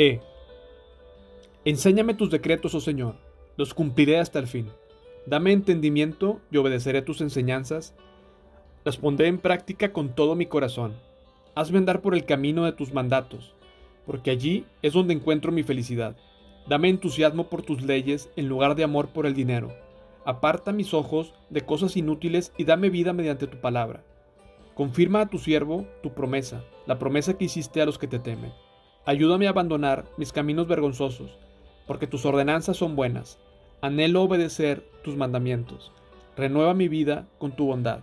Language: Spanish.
E. Enséñame tus decretos, oh Señor, los cumpliré hasta el fin. Dame entendimiento y obedeceré tus enseñanzas. Las pondré en práctica con todo mi corazón. Hazme andar por el camino de tus mandatos, porque allí es donde encuentro mi felicidad. Dame entusiasmo por tus leyes en lugar de amor por el dinero. Aparta mis ojos de cosas inútiles y dame vida mediante tu palabra. Confirma a tu siervo tu promesa, la promesa que hiciste a los que te temen. Ayúdame a abandonar mis caminos vergonzosos, porque tus ordenanzas son buenas. Anhelo obedecer tus mandamientos. Renueva mi vida con tu bondad.